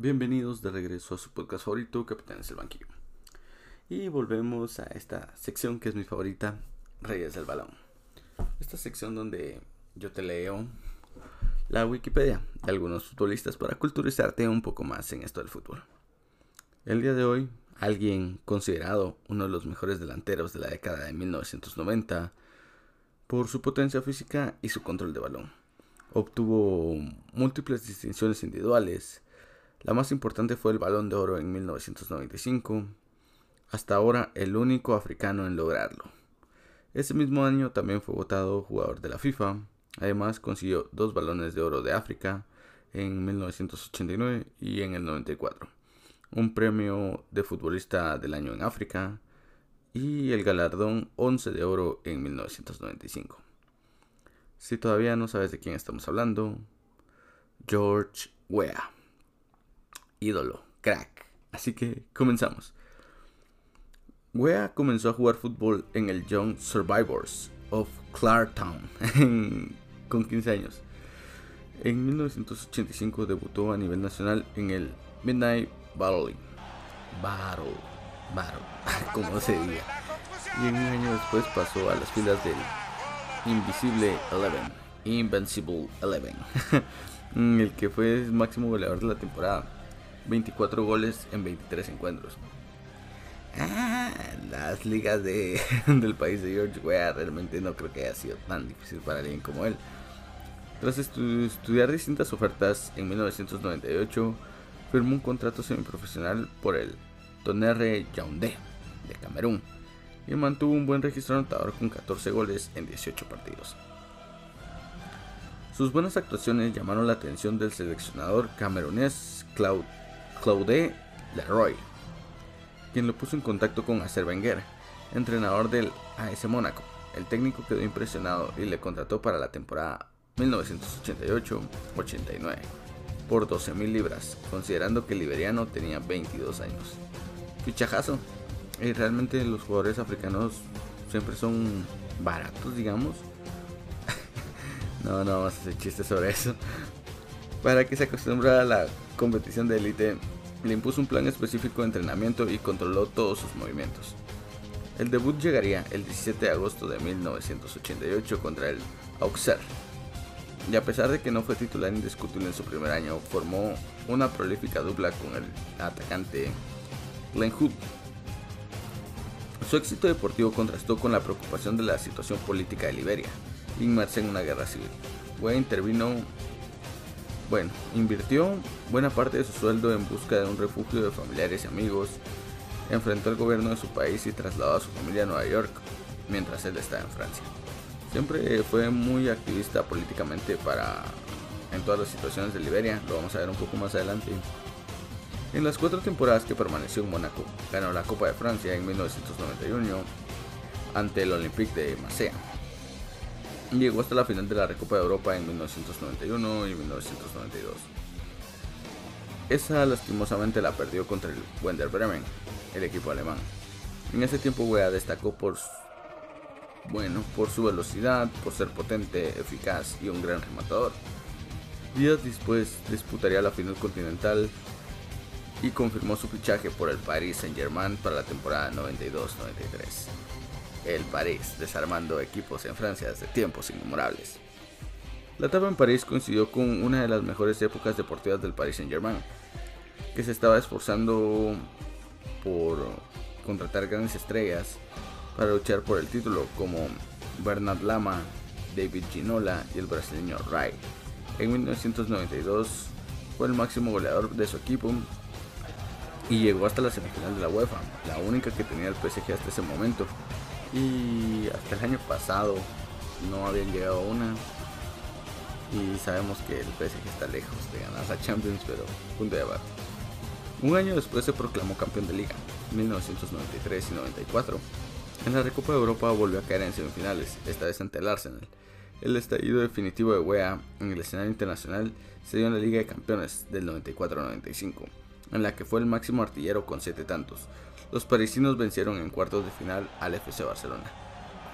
Bienvenidos de regreso a su podcast favorito, Capitanes del Banquillo. Y volvemos a esta sección que es mi favorita, Reyes del Balón. Esta sección donde yo te leo la Wikipedia de algunos futbolistas para culturizarte un poco más en esto del fútbol. El día de hoy, alguien considerado uno de los mejores delanteros de la década de 1990 por su potencia física y su control de balón. Obtuvo múltiples distinciones individuales, la más importante fue el Balón de Oro en 1995, hasta ahora el único africano en lograrlo. Ese mismo año también fue votado jugador de la FIFA, además consiguió dos balones de oro de África en 1989 y en el 94, un premio de futbolista del año en África y el galardón 11 de oro en 1995. Si todavía no sabes de quién estamos hablando, George Weah ídolo, crack. Así que comenzamos. Wea comenzó a jugar fútbol en el Young Survivors of Clarktown con 15 años. En 1985 debutó a nivel nacional en el Midnight Battle. Battle, Battle, como se diga. Y un año después pasó a las filas del Invisible Eleven, Invincible Eleven, el que fue el máximo goleador de la temporada 24 goles en 23 encuentros. Ah, las ligas de, del país de George Weah realmente no creo que haya sido tan difícil para alguien como él. Tras estudiar distintas ofertas en 1998, firmó un contrato semiprofesional por el Tonnerre Yaoundé de Camerún y mantuvo un buen registro anotador con 14 goles en 18 partidos. Sus buenas actuaciones llamaron la atención del seleccionador camerunés Claude Claude Leroy, quien lo puso en contacto con Acer Wenger, entrenador del AS Mónaco. El técnico quedó impresionado y le contrató para la temporada 1988-89 por 12.000 libras, considerando que el liberiano tenía 22 años. Fichajazo. Y realmente los jugadores africanos siempre son baratos, digamos. no, no vamos a hacer chistes sobre eso. Para que se acostumbrara a la competición de élite, le impuso un plan específico de entrenamiento y controló todos sus movimientos. El debut llegaría el 17 de agosto de 1988 contra el Auxerre. Y a pesar de que no fue titular indiscutible en su primer año, formó una prolífica dupla con el atacante Glenn Hood. Su éxito deportivo contrastó con la preocupación de la situación política de Liberia, inmersa en una guerra civil. Wea intervino bueno, invirtió buena parte de su sueldo en busca de un refugio de familiares y amigos, enfrentó al gobierno de su país y trasladó a su familia a Nueva York mientras él estaba en Francia. Siempre fue muy activista políticamente para en todas las situaciones de Liberia, lo vamos a ver un poco más adelante. En las cuatro temporadas que permaneció en Mónaco, ganó la Copa de Francia en 1991 ante el Olympique de Marsella Llegó hasta la final de la Recopa de Europa en 1991 y 1992. Esa lastimosamente la perdió contra el Wender Bremen, el equipo alemán. En ese tiempo Wea destacó por bueno, por su velocidad, por ser potente, eficaz y un gran rematador. Días después disputaría la final continental y confirmó su fichaje por el Paris Saint-Germain para la temporada 92-93 el París, desarmando equipos en Francia desde tiempos inmemorables. La etapa en París coincidió con una de las mejores épocas deportivas del Paris Saint-Germain, que se estaba esforzando por contratar grandes estrellas para luchar por el título, como Bernard Lama, David Ginola y el brasileño Rai. En 1992 fue el máximo goleador de su equipo y llegó hasta la semifinal de la UEFA, la única que tenía el PSG hasta ese momento. Y hasta el año pasado no habían llegado una. Y sabemos que el PSG está lejos de ganar la Champions, pero punto de abajo. Un año después se proclamó campeón de liga, 1993 y 94. En la Recopa de Europa volvió a caer en semifinales, esta vez ante el Arsenal. El estallido definitivo de Wea en el escenario internacional se dio en la Liga de Campeones del 94-95, en la que fue el máximo artillero con 7 tantos, los parisinos vencieron en cuartos de final al FC Barcelona.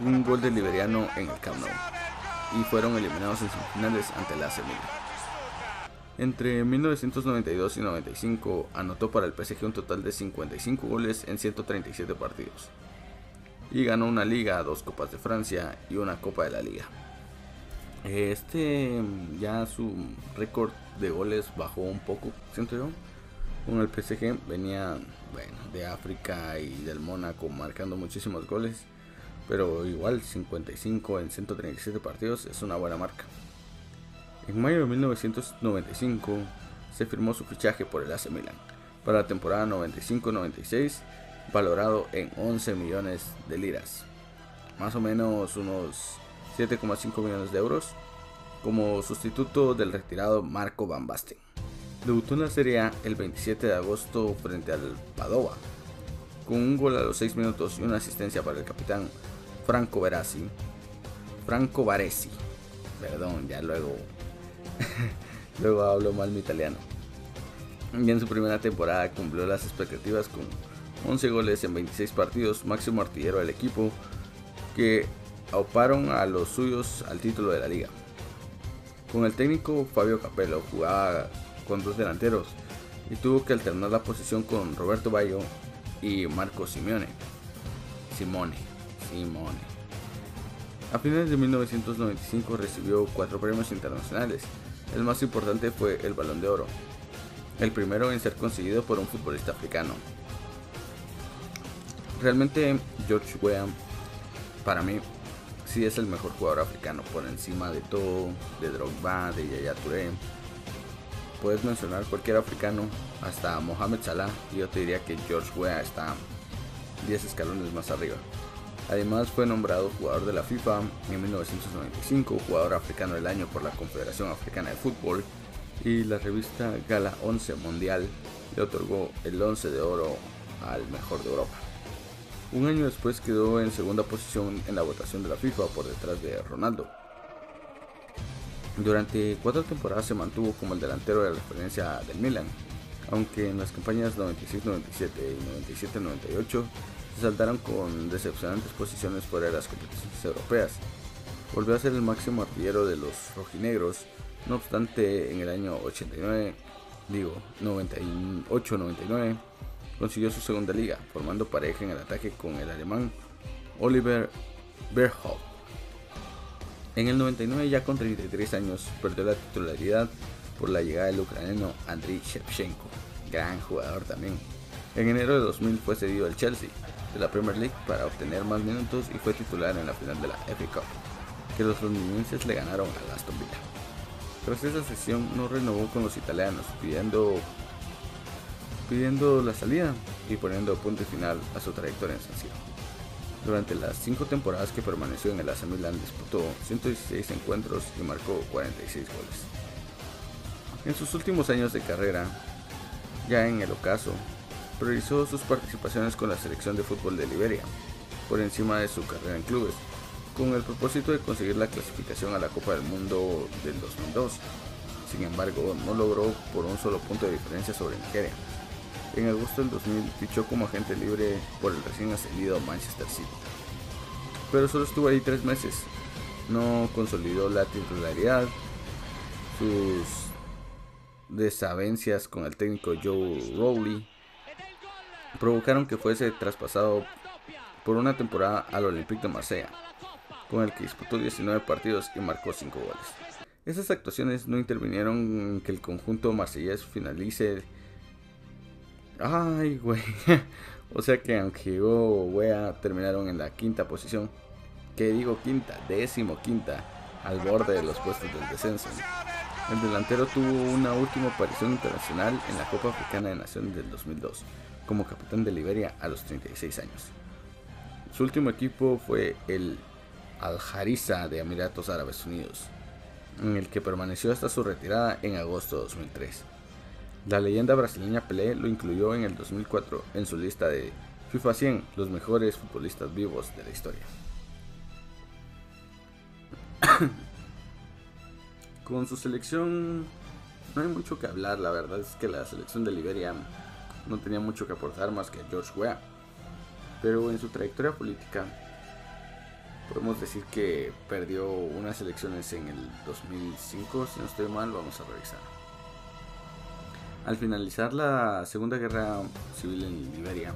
Un gol del liberiano en el Camp Nou. Y fueron eliminados en semifinales ante la AC Entre 1992 y 95 anotó para el PSG un total de 55 goles en 137 partidos y ganó una liga, dos copas de Francia y una copa de la liga. Este ya su récord de goles bajó un poco, siento yo. Con el PSG venía bueno, de África y del Mónaco marcando muchísimos goles, pero igual 55 en 137 partidos es una buena marca. En mayo de 1995 se firmó su fichaje por el AC Milan para la temporada 95-96, valorado en 11 millones de liras, más o menos unos 7,5 millones de euros, como sustituto del retirado Marco Van Basten. Debutó en la Serie A el 27 de agosto frente al Padova, con un gol a los 6 minutos y una asistencia para el capitán Franco Verasi. Franco Baresi. Perdón, ya luego Luego hablo mal mi italiano. Y en su primera temporada cumplió las expectativas con 11 goles en 26 partidos, máximo artillero del equipo, que auparon a los suyos al título de la liga. Con el técnico Fabio Capello jugaba con dos delanteros y tuvo que alternar la posición con Roberto Bayo y Marco Simeone. Simone, Simone. A finales de 1995 recibió cuatro premios internacionales, el más importante fue el Balón de Oro, el primero en ser conseguido por un futbolista africano. Realmente George Weah, para mí, sí es el mejor jugador africano, por encima de todo, de Drogba, de Yaya Touré. Puedes mencionar cualquier africano, hasta Mohamed Salah, y yo te diría que George Weah está 10 escalones más arriba. Además fue nombrado jugador de la FIFA en 1995, jugador africano del año por la Confederación Africana de Fútbol y la revista Gala 11 Mundial le otorgó el 11 de oro al mejor de Europa. Un año después quedó en segunda posición en la votación de la FIFA por detrás de Ronaldo. Durante cuatro temporadas se mantuvo como el delantero de referencia del Milan, aunque en las campañas 96-97 y 97-98 se saltaron con decepcionantes posiciones fuera de las competiciones europeas. Volvió a ser el máximo artillero de los rojinegros, no obstante en el año 89, digo 98-99, consiguió su segunda liga, formando pareja en el ataque con el alemán Oliver Berhoff. En el 99, ya con 33 años, perdió la titularidad por la llegada del ucraniano Andriy Shevchenko, gran jugador también. En enero de 2000 fue cedido al Chelsea, de la Premier League para obtener más minutos y fue titular en la final de la FA Cup, que los londinenses le ganaron al Aston Villa. Tras esa sesión no renovó con los italianos, pidiendo, pidiendo la salida y poniendo punto final a su trayectoria en San Siro. Durante las cinco temporadas que permaneció en el AC Milan disputó 116 encuentros y marcó 46 goles. En sus últimos años de carrera, ya en el ocaso, priorizó sus participaciones con la selección de fútbol de Liberia, por encima de su carrera en clubes, con el propósito de conseguir la clasificación a la Copa del Mundo del 2002. Sin embargo, no logró por un solo punto de diferencia sobre Nigeria. En agosto del 2000 fichó como agente libre por el recién ascendido Manchester City. Pero solo estuvo ahí tres meses. No consolidó la titularidad. Sus desavencias con el técnico Joe Rowley provocaron que fuese traspasado por una temporada al Olympique de Marsella, con el que disputó 19 partidos y marcó 5 goles. Esas actuaciones no intervinieron en que el conjunto marsellés finalice. Ay, güey. o sea que aunque llegó Wea terminaron en la quinta posición. Que digo quinta, décimo quinta, al borde de los puestos del descenso. El delantero tuvo una última aparición internacional en la Copa Africana de Naciones del 2002 como capitán de Liberia a los 36 años. Su último equipo fue el Al Harissa de Emiratos Árabes Unidos, en el que permaneció hasta su retirada en agosto de 2003. La leyenda brasileña Pelé lo incluyó en el 2004 en su lista de FIFA 100, los mejores futbolistas vivos de la historia. Con su selección no hay mucho que hablar, la verdad es que la selección de Liberia no tenía mucho que aportar más que George Weah. Pero en su trayectoria política podemos decir que perdió unas elecciones en el 2005, si no estoy mal, vamos a revisar. Al finalizar la Segunda Guerra Civil en Liberia,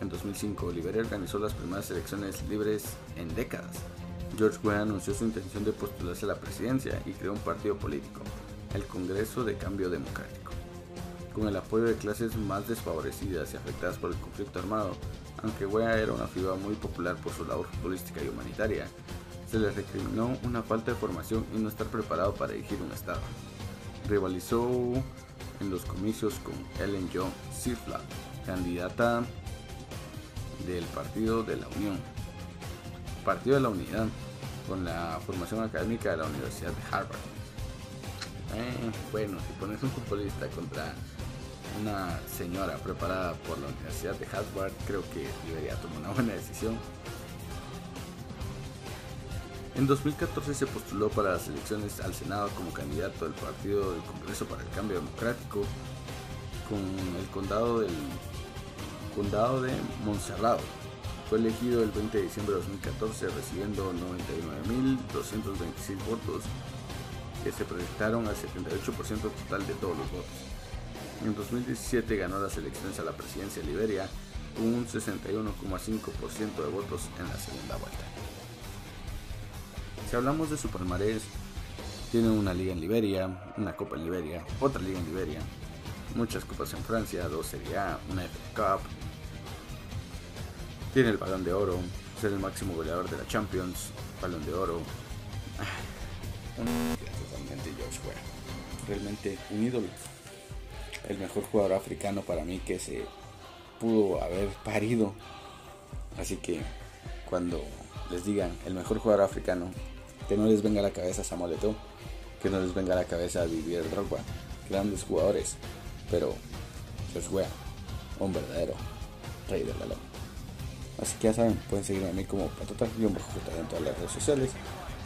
en 2005, Liberia organizó las primeras elecciones libres en décadas. George Weah anunció su intención de postularse a la presidencia y creó un partido político, el Congreso de Cambio Democrático. Con el apoyo de clases más desfavorecidas y afectadas por el conflicto armado, aunque Weah era una figura muy popular por su labor futbolística y humanitaria, se le recriminó una falta de formación y no estar preparado para dirigir un Estado. Rivalizó en los comicios con Ellen Jones Sirleaf, candidata del Partido de la Unión, Partido de la Unidad, con la formación académica de la Universidad de Harvard. Eh, bueno, si pones un futbolista contra una señora preparada por la Universidad de Harvard, creo que debería tomar una buena decisión. En 2014 se postuló para las elecciones al Senado como candidato del Partido del Congreso para el Cambio Democrático con el condado del condado de Montserrat. Fue elegido el 20 de diciembre de 2014 recibiendo 99.226 votos que se proyectaron al 78% total de todos los votos. En 2017 ganó las elecciones a la presidencia de Liberia con un 61,5% de votos en la segunda vuelta. Si hablamos de su palmarés, tiene una liga en Liberia, una copa en Liberia, otra liga en Liberia, muchas copas en Francia, dos Serie A, una FA Cup. Tiene el balón de oro, ser el máximo goleador de la Champions, balón de oro. Un totalmente Realmente un ídolo. El mejor jugador africano para mí que se pudo haber parido. Así que cuando les digan el mejor jugador africano, que no les venga a la cabeza Samuel que no les venga a la cabeza Didier Drogba, grandes jugadores, pero pues wea, un verdadero rey del balón. Así que ya saben, pueden seguirme a mí como Patata, y un en todas las redes sociales,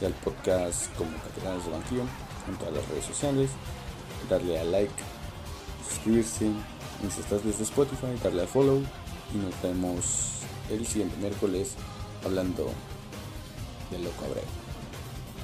y al podcast como Capitanes de Banquillo en todas las redes sociales, darle a like, suscribirse, y si estás desde Spotify, darle a follow, y nos vemos el siguiente miércoles hablando de Loco Abreu.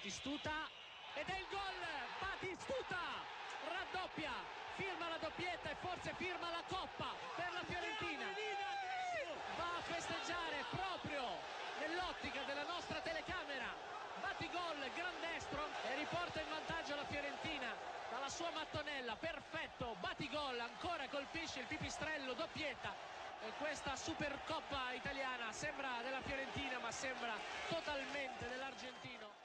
Batistuta. Ed è il gol Batistuta. Raddoppia. Firma la doppietta e forse firma la coppa per la Fiorentina. Va a festeggiare proprio nell'ottica della nostra telecamera. Batigol gran destro e riporta in vantaggio la Fiorentina dalla sua mattonella. Perfetto Batigol ancora colpisce il pipistrello doppietta. E questa Supercoppa italiana sembra della Fiorentina ma sembra totalmente dell'argentino